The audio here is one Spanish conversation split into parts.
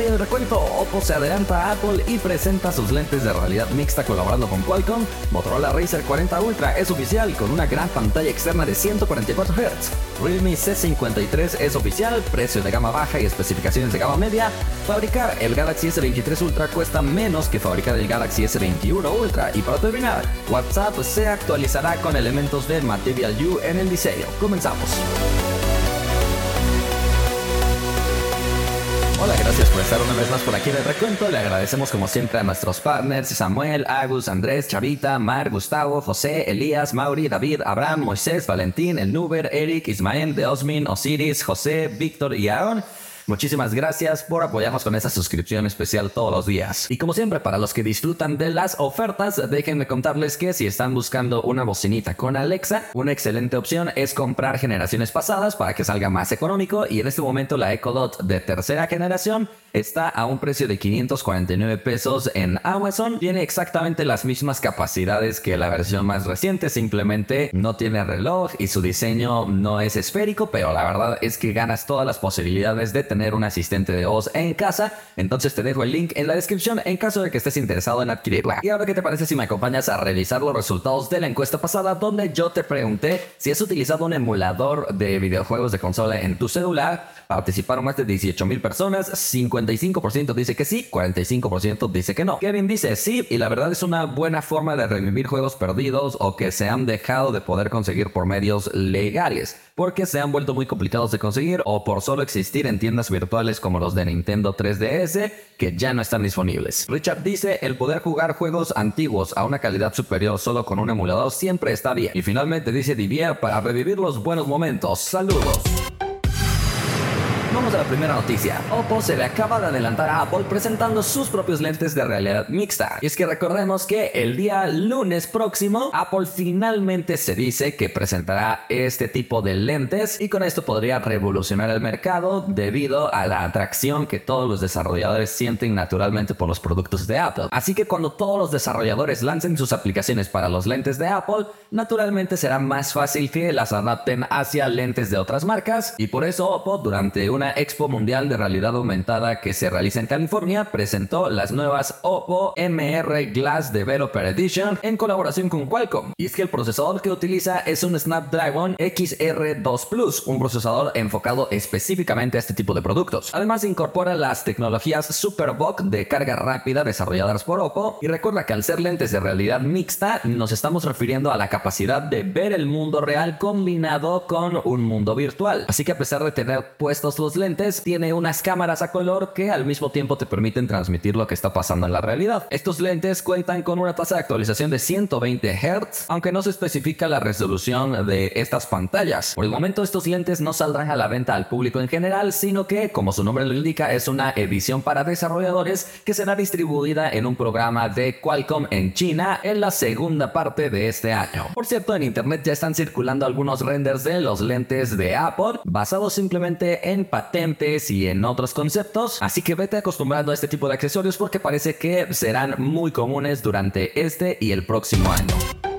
Hoy el recuento, Oppo se adelanta a Apple y presenta sus lentes de realidad mixta colaborando con Qualcomm. Motorola Racer 40 Ultra es oficial con una gran pantalla externa de 144 Hz. Realme C53 es oficial, precio de gama baja y especificaciones de gama media. Fabricar el Galaxy S23 Ultra cuesta menos que fabricar el Galaxy S21 Ultra. Y para terminar, WhatsApp se actualizará con elementos de Material U en el diseño. Comenzamos. Hola, gracias por estar una vez más por aquí en el recuento. Le agradecemos como siempre a nuestros partners Samuel, Agus, Andrés, Chavita, Mar, Gustavo, José, Elías, Mauri, David, Abraham, Moisés, Valentín, El Nuber, Eric, Ismael, Deosmin, Osiris, José, Víctor y Aaron. Muchísimas gracias por apoyarnos con esta suscripción especial todos los días. Y como siempre, para los que disfrutan de las ofertas, déjenme contarles que si están buscando una bocinita con Alexa, una excelente opción es comprar generaciones pasadas para que salga más económico y en este momento la Echo Dot de tercera generación está a un precio de 549 pesos en Amazon. Tiene exactamente las mismas capacidades que la versión más reciente, simplemente no tiene reloj y su diseño no es esférico, pero la verdad es que ganas todas las posibilidades de tener un asistente de voz en casa. Entonces te dejo el link en la descripción en caso de que estés interesado en adquirirla. Y ahora, ¿qué te parece si me acompañas a revisar los resultados de la encuesta pasada donde yo te pregunté si has utilizado un emulador de videojuegos de consola en tu celular? Participaron más de 18 mil personas, 55% dice que sí, 45% dice que no. Kevin dice sí, y la verdad es una buena forma de revivir juegos perdidos o que se han dejado de poder conseguir por medios legales, porque se han vuelto muy complicados de conseguir o por solo existir en tiendas virtuales como los de Nintendo 3DS que ya no están disponibles. Richard dice, el poder jugar juegos antiguos a una calidad superior solo con un emulador siempre está bien. Y finalmente dice Divier para revivir los buenos momentos. Saludos. Vamos a la primera noticia. Oppo se le acaba de adelantar a Apple presentando sus propios lentes de realidad mixta. Y es que recordemos que el día lunes próximo, Apple finalmente se dice que presentará este tipo de lentes y con esto podría revolucionar el mercado debido a la atracción que todos los desarrolladores sienten naturalmente por los productos de Apple. Así que cuando todos los desarrolladores lancen sus aplicaciones para los lentes de Apple, naturalmente será más fácil que las adapten hacia lentes de otras marcas y por eso Oppo durante un una expo mundial de realidad aumentada que se realiza en California, presentó las nuevas Oppo MR Glass Developer Edition en colaboración con Qualcomm. Y es que el procesador que utiliza es un Snapdragon XR2 Plus, un procesador enfocado específicamente a este tipo de productos. Además incorpora las tecnologías SuperVOOC de carga rápida desarrolladas por Oppo y recuerda que al ser lentes de realidad mixta nos estamos refiriendo a la capacidad de ver el mundo real combinado con un mundo virtual. Así que a pesar de tener puestos los lentes tiene unas cámaras a color que al mismo tiempo te permiten transmitir lo que está pasando en la realidad. Estos lentes cuentan con una tasa de actualización de 120 Hz, aunque no se especifica la resolución de estas pantallas. Por el momento estos lentes no saldrán a la venta al público en general, sino que, como su nombre lo indica, es una edición para desarrolladores que será distribuida en un programa de Qualcomm en China en la segunda parte de este año. Por cierto, en internet ya están circulando algunos renders de los lentes de Apple basados simplemente en patentes y en otros conceptos, así que vete acostumbrando a este tipo de accesorios porque parece que serán muy comunes durante este y el próximo año.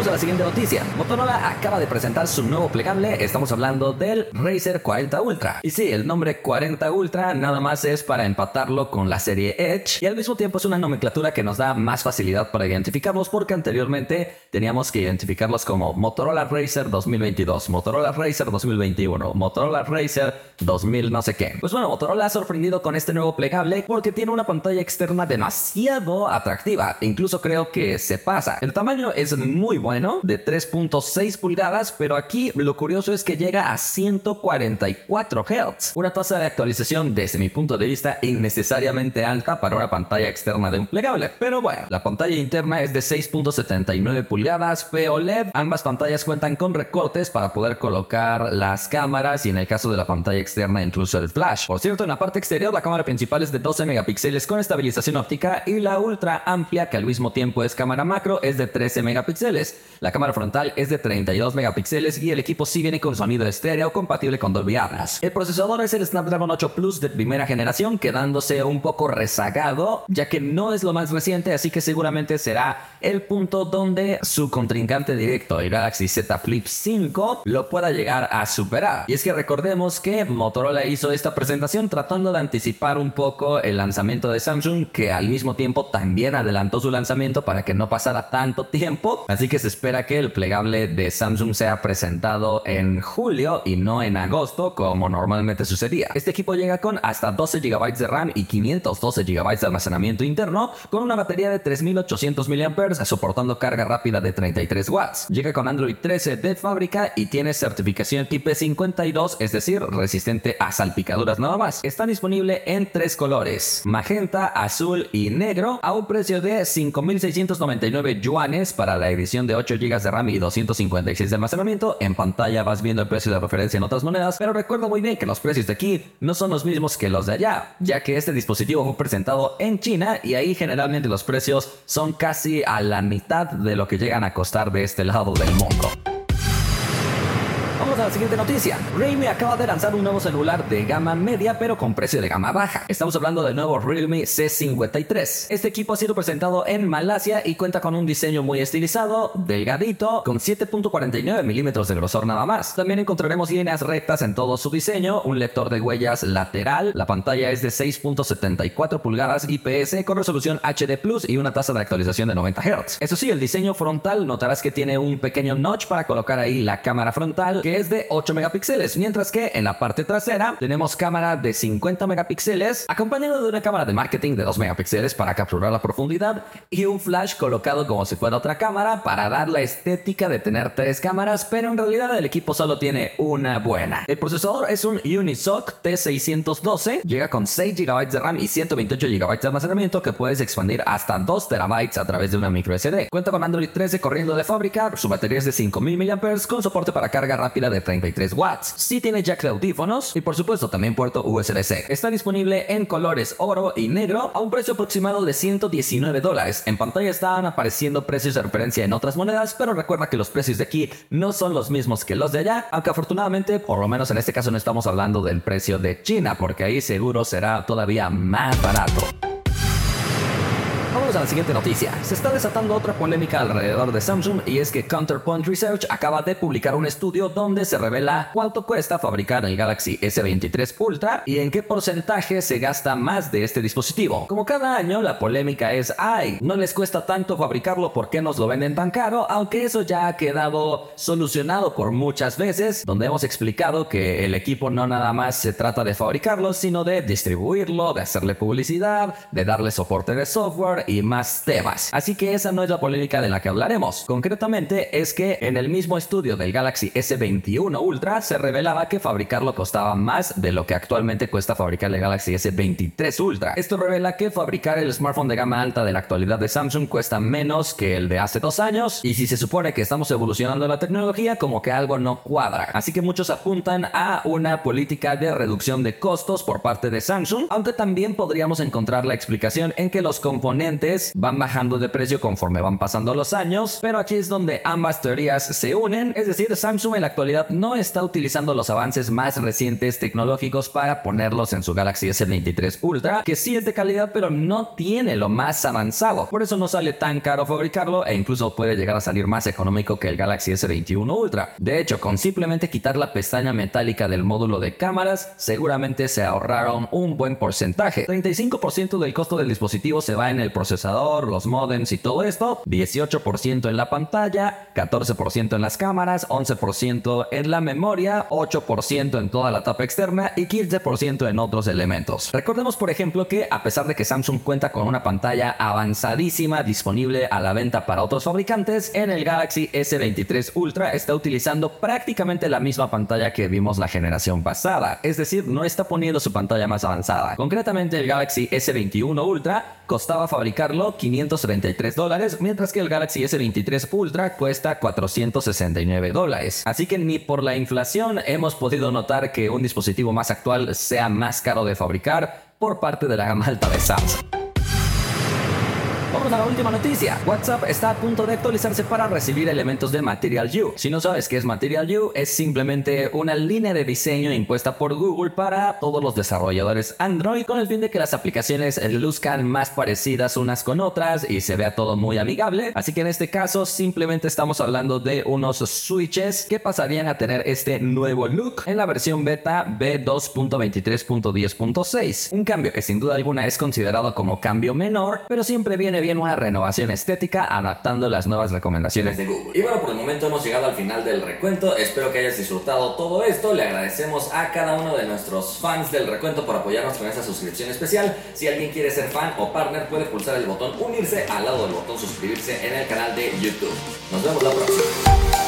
Vamos a la siguiente noticia. Motorola acaba de presentar su nuevo plegable. Estamos hablando del Razer 40 Ultra. Y sí, el nombre 40 Ultra nada más es para empatarlo con la serie Edge y al mismo tiempo es una nomenclatura que nos da más facilidad para identificarlos porque anteriormente teníamos que identificarlos como Motorola Razer 2022, Motorola Razer 2021, Motorola Razer 2000 no sé qué. Pues bueno, Motorola ha sorprendido con este nuevo plegable porque tiene una pantalla externa demasiado atractiva. Incluso creo que se pasa. El tamaño es muy bueno, de 3.6 pulgadas, pero aquí lo curioso es que llega a 144 Hz, una tasa de actualización desde mi punto de vista innecesariamente alta para una pantalla externa de un plegable. Pero bueno, la pantalla interna es de 6.79 pulgadas POLED, ambas pantallas cuentan con recortes para poder colocar las cámaras y en el caso de la pantalla externa incluso el flash. Por cierto, en la parte exterior la cámara principal es de 12 megapíxeles con estabilización óptica y la ultra amplia que al mismo tiempo es cámara macro es de 13 megapíxeles La cámara frontal es de 32 megapíxeles y el equipo sí viene con sonido estéreo compatible con Dolby Atmos. El procesador es el Snapdragon 8 Plus de primera generación, quedándose un poco rezagado, ya que no es lo más reciente, así que seguramente será el punto donde su contrincante directo, el Galaxy Z Flip 5, lo pueda llegar a superar. Y es que recordemos que Motorola hizo esta presentación tratando de anticipar un poco el lanzamiento de Samsung, que al mismo tiempo también adelantó su lanzamiento para que no pasara tanto tiempo, así que se espera que el plegable de Samsung sea presentado en julio y no en agosto como normalmente sucedía. Este equipo llega con hasta 12 GB de RAM y 512 GB de almacenamiento interno con una batería de 3800 mAh soportando carga rápida de 33 watts. Llega con Android 13 de fábrica y tiene certificación IP52, es decir, resistente a salpicaduras nada más. Está disponible en tres colores, magenta, azul y negro a un precio de 5.699 yuanes para la edición de 8 GB de RAM y 256 de almacenamiento. En pantalla vas viendo el precio de referencia en otras monedas, pero recuerdo muy bien que los precios de aquí no son los mismos que los de allá, ya que este dispositivo fue presentado en China y ahí generalmente los precios son casi a la mitad de lo que llegan a costar de este lado del mundo la siguiente noticia. Realme acaba de lanzar un nuevo celular de gama media pero con precio de gama baja. Estamos hablando del nuevo Realme C53. Este equipo ha sido presentado en Malasia y cuenta con un diseño muy estilizado, delgadito, con 7.49 milímetros de grosor nada más. También encontraremos líneas rectas en todo su diseño, un lector de huellas lateral, la pantalla es de 6.74 pulgadas IPS con resolución HD Plus y una tasa de actualización de 90 Hz. Eso sí, el diseño frontal notarás que tiene un pequeño notch para colocar ahí la cámara frontal que es de 8 megapíxeles, mientras que en la parte trasera tenemos cámara de 50 megapíxeles, acompañado de una cámara de marketing de 2 megapíxeles para capturar la profundidad y un flash colocado como si fuera otra cámara para dar la estética de tener tres cámaras, pero en realidad el equipo solo tiene una buena. El procesador es un Unisoc T612, llega con 6 GB de RAM y 128 GB de almacenamiento que puedes expandir hasta 2 TB a través de una micro SD. Cuenta con Android 13 corriendo de fábrica, su batería es de 5000 mAh con soporte para carga rápida de 33 watts. Sí tiene jack de audífonos y por supuesto también puerto USB-C. Está disponible en colores oro y negro a un precio aproximado de 119 dólares. En pantalla están apareciendo precios de referencia en otras monedas, pero recuerda que los precios de aquí no son los mismos que los de allá, aunque afortunadamente, por lo menos en este caso no estamos hablando del precio de China, porque ahí seguro será todavía más barato. Vamos a la siguiente noticia. Se está desatando otra polémica alrededor de Samsung y es que Counterpoint Research acaba de publicar un estudio donde se revela cuánto cuesta fabricar el Galaxy S23 Ultra y en qué porcentaje se gasta más de este dispositivo. Como cada año, la polémica es, ay, no les cuesta tanto fabricarlo, ¿por qué nos lo venden tan caro? Aunque eso ya ha quedado solucionado por muchas veces, donde hemos explicado que el equipo no nada más se trata de fabricarlo, sino de distribuirlo, de hacerle publicidad, de darle soporte de software y más temas. Así que esa no es la polémica de la que hablaremos. Concretamente es que en el mismo estudio del Galaxy S21 Ultra se revelaba que fabricarlo costaba más de lo que actualmente cuesta fabricar el Galaxy S23 Ultra. Esto revela que fabricar el smartphone de gama alta de la actualidad de Samsung cuesta menos que el de hace dos años y si se supone que estamos evolucionando la tecnología como que algo no cuadra. Así que muchos apuntan a una política de reducción de costos por parte de Samsung, aunque también podríamos encontrar la explicación en que los componentes van bajando de precio conforme van pasando los años, pero aquí es donde ambas teorías se unen, es decir, Samsung en la actualidad no está utilizando los avances más recientes tecnológicos para ponerlos en su Galaxy S23 Ultra, que sí es de calidad, pero no tiene lo más avanzado. Por eso no sale tan caro fabricarlo e incluso puede llegar a salir más económico que el Galaxy S21 Ultra. De hecho, con simplemente quitar la pestaña metálica del módulo de cámaras, seguramente se ahorraron un buen porcentaje. 35% del costo del dispositivo se va en el procesador, los modems y todo esto, 18% en la pantalla, 14% en las cámaras, 11% en la memoria, 8% en toda la tapa externa y 15% en otros elementos. Recordemos por ejemplo que a pesar de que Samsung cuenta con una pantalla avanzadísima disponible a la venta para otros fabricantes, en el Galaxy S23 Ultra está utilizando prácticamente la misma pantalla que vimos la generación pasada, es decir, no está poniendo su pantalla más avanzada. Concretamente el Galaxy S21 Ultra costaba fabricar 533 dólares, mientras que el Galaxy S23 Ultra cuesta 469 dólares. Así que ni por la inflación hemos podido notar que un dispositivo más actual sea más caro de fabricar por parte de la gama alta de Samsung. Vamos a la última noticia. WhatsApp está a punto de actualizarse para recibir elementos de Material You. Si no sabes qué es Material You, es simplemente una línea de diseño impuesta por Google para todos los desarrolladores Android con el fin de que las aplicaciones luzcan más parecidas unas con otras y se vea todo muy amigable. Así que en este caso simplemente estamos hablando de unos switches que pasarían a tener este nuevo look en la versión beta B2.23.10.6. Un cambio que sin duda alguna es considerado como cambio menor, pero siempre viene bien una renovación estética adaptando las nuevas recomendaciones de Google. Y bueno, por el momento hemos llegado al final del recuento. Espero que hayas disfrutado todo esto. Le agradecemos a cada uno de nuestros fans del recuento por apoyarnos con esta suscripción especial. Si alguien quiere ser fan o partner, puede pulsar el botón unirse al lado del botón suscribirse en el canal de YouTube. Nos vemos la próxima.